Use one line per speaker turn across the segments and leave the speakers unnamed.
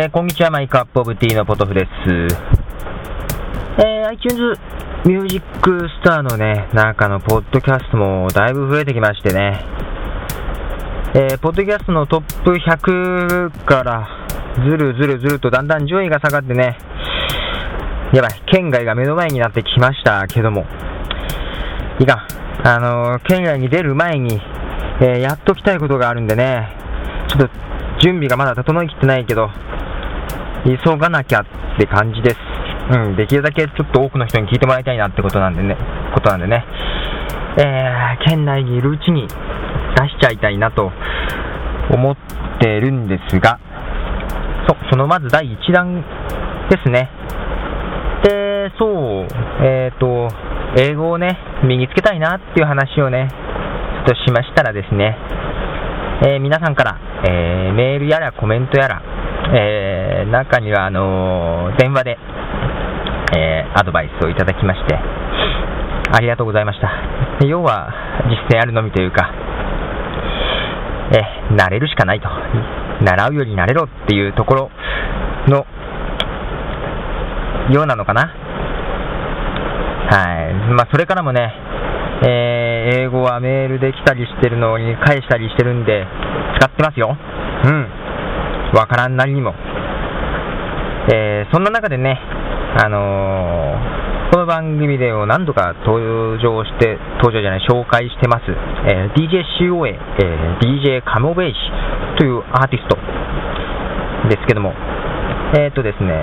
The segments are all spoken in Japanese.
えー、こんにちは、マイクアップオブティーのポトフです。えー、iTunes ミュージックスターのね、中のポッドキャストもだいぶ増えてきましてね、えー、ポッドキャストのトップ100からずるずるずるとだんだん順位が下がってね、やばい、県外が目の前になってきましたけども、いかん、あのー、県外に出る前に、えー、やっときたいことがあるんでね、ちょっと準備がまだ整いきってないけど、急がなきゃって感じです。うん、できるだけちょっと多くの人に聞いてもらいたいなってことなんでね、ことなんでね、えー、県内にいるうちに出しちゃいたいなと思ってるんですが、そそのまず第1弾ですね。で、そう、えっ、ー、と、英語をね、身につけたいなっていう話をね、ちょっとしましたらですね、えー、皆さんから、えー、メールやらコメントやら、えー、中にはあの電話で、えアドバイスをいただきまして、ありがとうございました。要は、実践あるのみというか、え慣れるしかないと。習うより慣れろっていうところの、ようなのかな。はい。まあ、それからもね、えー、英語はメールで来たりしてるのに返したりしてるんで、使ってますよ。うん。わからんなにも。えー、そんな中でね、あのー、この番組でも何度か登場して、登場じゃない、紹介してます、えー、DJ COA、えー、DJ カモベイシというアーティストですけども、えっ、とですね、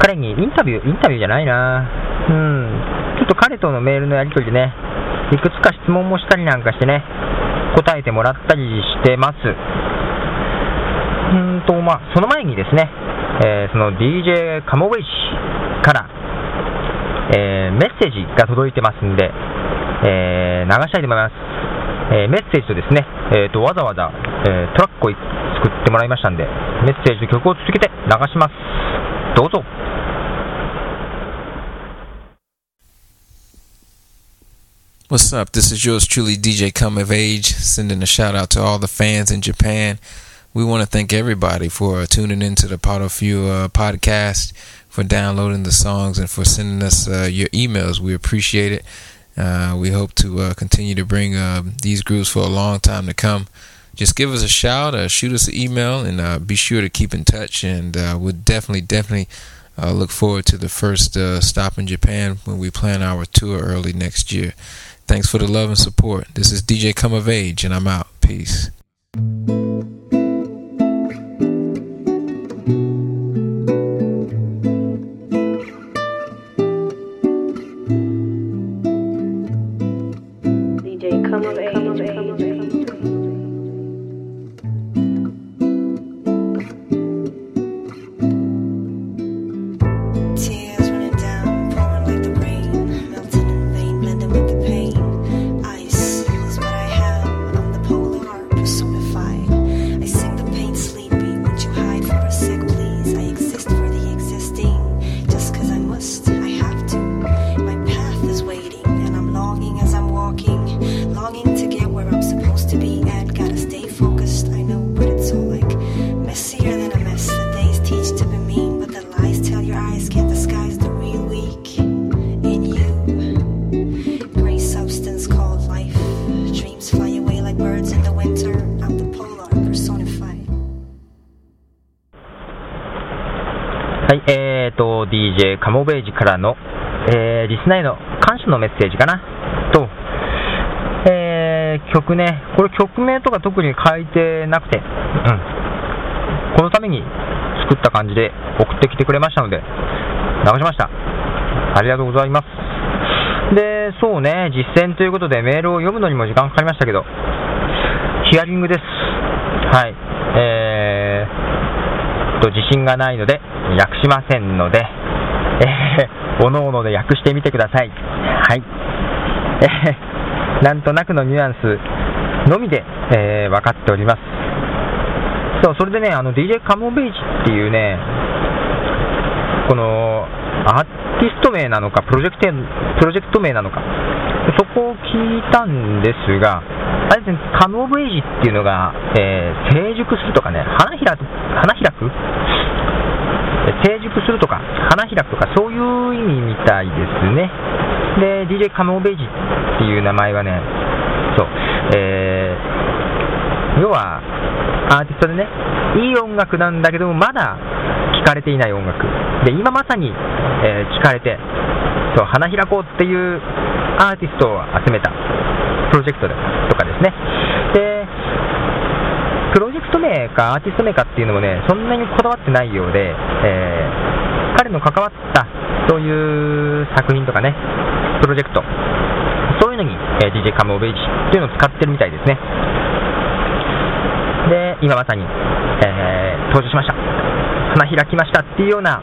彼にインタビュー、インタビューじゃないなうん、ちょっと彼とのメールのやり取りでね、いくつか質問もしたりなんかしてね、答えてもらったりしてます。うんと、まあ、その前にですね、えー、その DJ カモウェイ氏から、えー、メッセージが届いてますんで、えー、流したいと思います。えメッセージとですね、えーと、わざわざ、えトラックを作ってもらいましたんで、メッセージと曲を続けて流します。どうぞ。
What's up? This is yours truly, DJ Come of Age, sending a shout out to all the fans in Japan. We want to thank everybody for tuning into the Pot of Few uh, podcast, for downloading the songs, and for sending us uh, your emails. We appreciate it. Uh, we hope to uh, continue to bring uh, these groups for a long time to come. Just give us a shout, uh, shoot us an email, and be sure to keep in touch. And we'll definitely, definitely look forward to the first stop in Japan when we plan our tour early next year. Thanks for the love and support. This is DJ Come of Age, and I'm out. Peace. い、えーと
DJ カモベージからの、えー、リスナーへの感謝のメッセージかなと、えー、曲ね、これ曲名とか特に書いてなくて、うん、このために作った感じで送ってきてくれましたので、流しました。ありがとうございます。で、そうね、実践ということでメールを読むのにも時間かかりましたけど、ヒアリングです。はい。えー、と、自信がないので、訳しませんので、えー、おのおので訳してみてください。はい。えー、なんとなくのニュアンスのみで、えー、分かっております。そう、それでね、あの、DJ カモベイジっていうね、この、アーティスト名なのかプロジェクト、プロジェクト名なのか、そこを聞いたんですが、あれですね、カム・オブ・エイジっていうのが、えー、成熟するとかね、花開く、花開く成熟するとか、花開くとか、そういう意味みたいですね。で、DJ カム・オブ・エイジっていう名前はね、そう、えー、要は、アーティストでね、いい音楽なんだけども、まだ聴かれていない音楽。で、今まさに、えー、聞かれて、そう、花開こうっていうアーティストを集めたプロジェクトでとかですね。で、プロジェクト名かアーティスト名かっていうのもね、そんなにこだわってないようで、えー、彼の関わったそういう作品とかね、プロジェクト、そういうのに、えー、DJ カムオブエイジっていうのを使ってるみたいですね。で、今まさに、えー、登場しました。花開きましたっていうような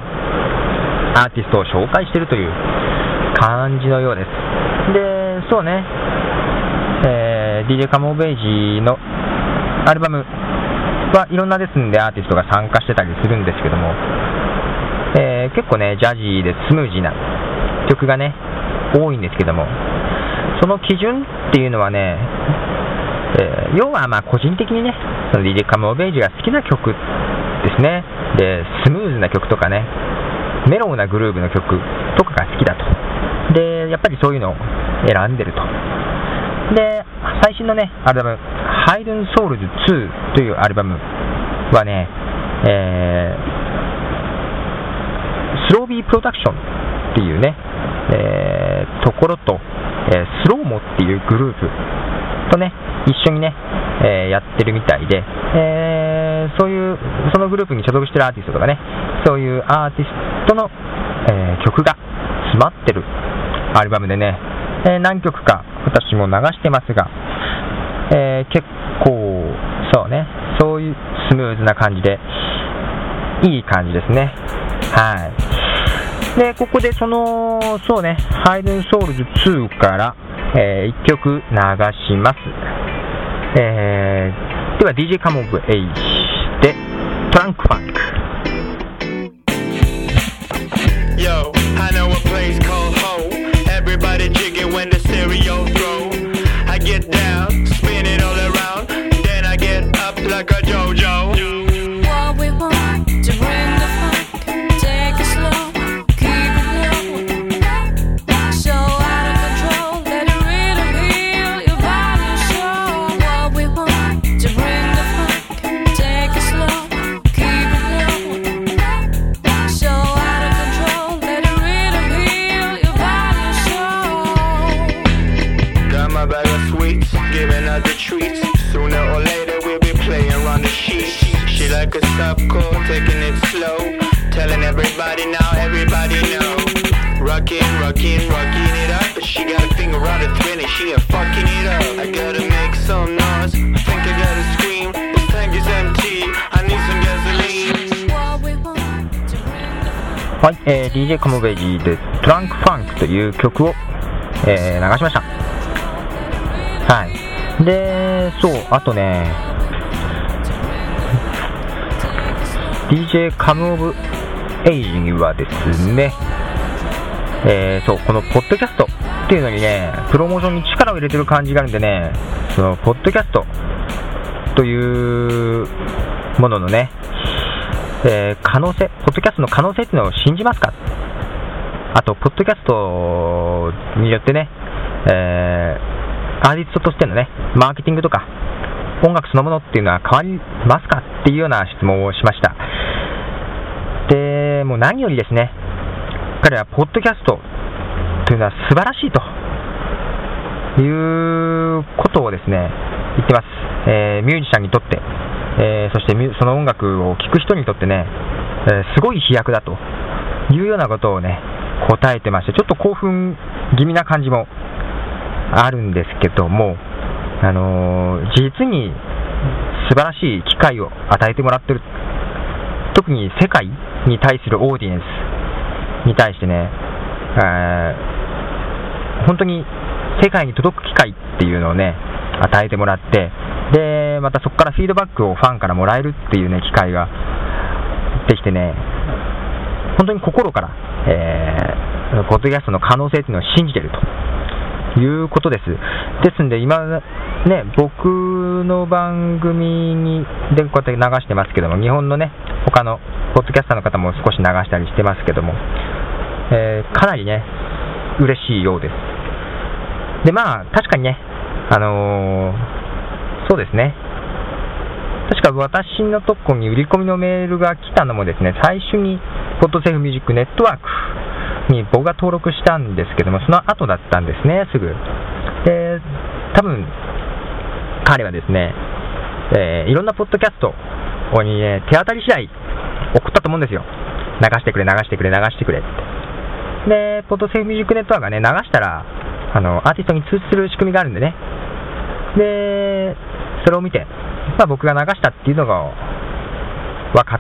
アーティストを紹介してるという感じのようです。で、そうね、えー、DJ カモベージのアルバムはいろんなですんでアーティストが参加してたりするんですけども、えー、結構ね、ジャジーでスムージーな曲がね、多いんですけども、その基準っていうのはね、えー、要はまあ個人的にね、その DJ カモベージュが好きな曲ですね。で、スムーズな曲とかね、メロウなグルーブの曲とかが好きだと。で、やっぱりそういうのを選んでると。で、最新のね、アルバム、ハイドンソウルズ2というアルバムはね、えー、スロービープロダクションっていうね、えー、ところと、えー、スローモっていうグループとね、一緒にね、えー、やってるみたいで、えー、そういう、そのグループに所属してるアーティストとかね、そういうアーティストの、えー、曲が詰まってるアルバムでね、え何曲か私も流してますが、え結構、そうね、そういうスムーズな感じで、いい感じですね。はい。で、ここでその、そうね、ハイデンソウルズ2から、えー、1曲流します。えー、では DJ カモブエイジでトランクファンク。Everybody know. Rockin', rockin', rockin' it up. But she got a finger on the thread and she ain't fucking it up. I gotta make some noise. I think I gotta scream. This tank is empty. I need some gasoline. はい、えー、DJ コモベジーでトランクファンクという曲を、えー、流しました。はい。で、そう、あとね、DJ カムオブエイジはですね、えー、そう、このポッドキャストっていうのにね、プロモーションに力を入れてる感じがあるんでね、その、ポッドキャストというもののね、えー、可能性、ポッドキャストの可能性っていうのを信じますか？あと、ポッドキャストによってね、えー、アーティストとしてのね、マーケティングとか、音楽そのものっていうのは変わりますか？っていうような質問をしました。で、もう何よりですね、彼はポッドキャストというのは素晴らしいということをですね、言ってます。えー、ミュージシャンにとって、えー、そしてその音楽を聴く人にとってね、えー、すごい飛躍だというようなことをね、答えてまして、ちょっと興奮気味な感じもあるんですけども、あのー、実に素晴らしい機会を与えてもらってる。特に世界に対するオーディエンスに対してね、えー、本当に世界に届く機会っていうのをね、与えてもらって、で、またそこからフィードバックをファンからもらえるっていうね、機会ができてね、本当に心から、えーポッドキャストの可能性っていうのを信じてるということです。ですんで、今、ね、僕の番組にでこうやって流してますけども、日本のね、他のポッドキャスターの方も少し流したりしてますけども、えー、かなりね、嬉しいようです。で、まあ、確かにね、あのー、そうですね、確か私のとこに売り込みのメールが来たのもですね、最初に、ポッドセーフミュージックネットワークに僕が登録したんですけども、その後だったんですね、すぐ。で、多分彼はですね、えー、いろんなポッドキャストこに、ね、手当たり次第送ったと思うんですよ。流してくれ、流してくれ、流してくれって。で、ポッドセーフミュージックネットワークがね、流したら、あの、アーティストに通知する仕組みがあるんでね。で、それを見て、まあ、僕が流したっていうのが分かっ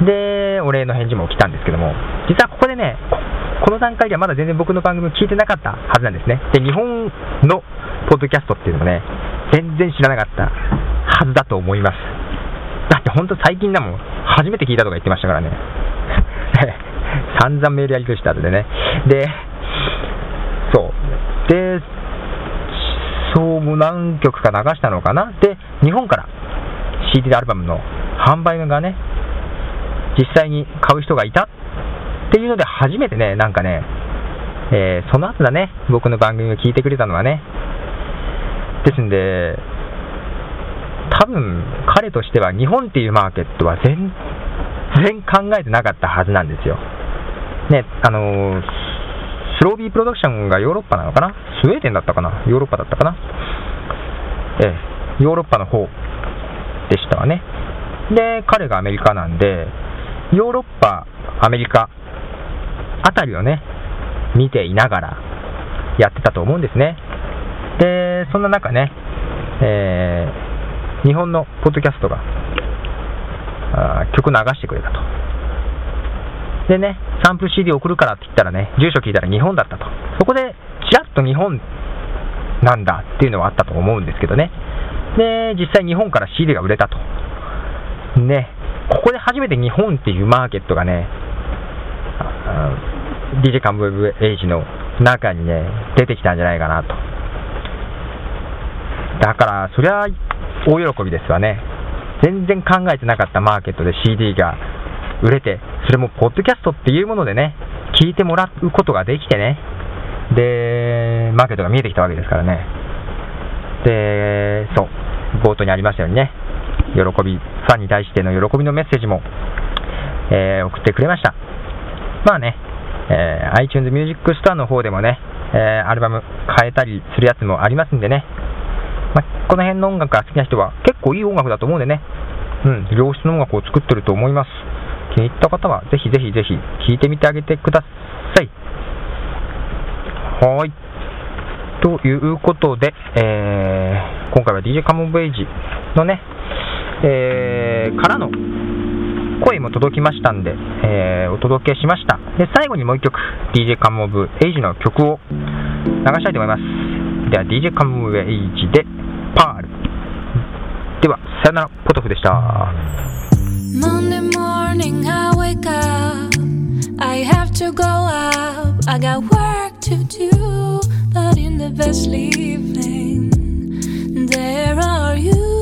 て、で、お礼の返事も来たんですけども、実はここでね、この段階ではまだ全然僕の番組聞いてなかったはずなんですね。で、日本のポッドキャストっていうのもね、全然知らなかったはずだと思います。だって本当最近だもん、初めて聞いたとか言ってましたからね。散々メールやりとりした後でね。で、そう。で、そう、何曲か流したのかな？で、日本から CD アルバムの販売がね、実際に買う人がいたっていうので初めてね、なんかね、えー、その後だね、僕の番組を聞いてくれたのはね。ですんで、多分彼としては日本っていうマーケットは全然考えてなかったはずなんですよ。ね、あのー、スロービープロダクションがヨーロッパなのかな？スウェーデンだったかな？ヨーロッパだったかな？ええ、ヨーロッパの方でしたわね。で、彼がアメリカなんで、ヨーロッパ、アメリカあたりをね、見ていながらやってたと思うんですね。で、そんな中ね、えー、日本のポッドキャストがあ曲流してくれたと。でね、サンプル CD 送るからって言ったらね、住所聞いたら日本だったと。そこで、ちらっと日本なんだっていうのはあったと思うんですけどね。で、実際日本から CD が売れたと。ね、ここで初めて日本っていうマーケットがね、DJ カムウェブエイジの中にね、出てきたんじゃないかなと。だから、そりゃ大喜びですわね。全然考えてなかったマーケットで CD が売れて、それもポッドキャストっていうものでね、聞いてもらうことができてね、で、マーケットが見えてきたわけですからね。で、そう、冒頭にありましたようにね、喜び、ファンに対しての喜びのメッセージも、えー、送ってくれました。まあね、えー、iTunes Music Store の方でもね、えー、アルバム変えたりするやつもありますんでね、まあ、この辺の音楽が好きな人は結構いい音楽だと思うんでね、うん、良質の音楽を作ってると思います。気に入った方はぜひぜひぜひ聴いてみてあげてください。はい。ということで、えー、今回は DJ カモンブエイジのね、えー、からの声も届きましたんで、えー、お届けしました。で、最後にもう一曲、DJ カムオブエイジの曲を流したいと思います。では、DJ カムオブエイジで、パール。では、さよなら、ポトフでした。Monday morning I wake up I have to go up I got work to do But in the best sleeping There are you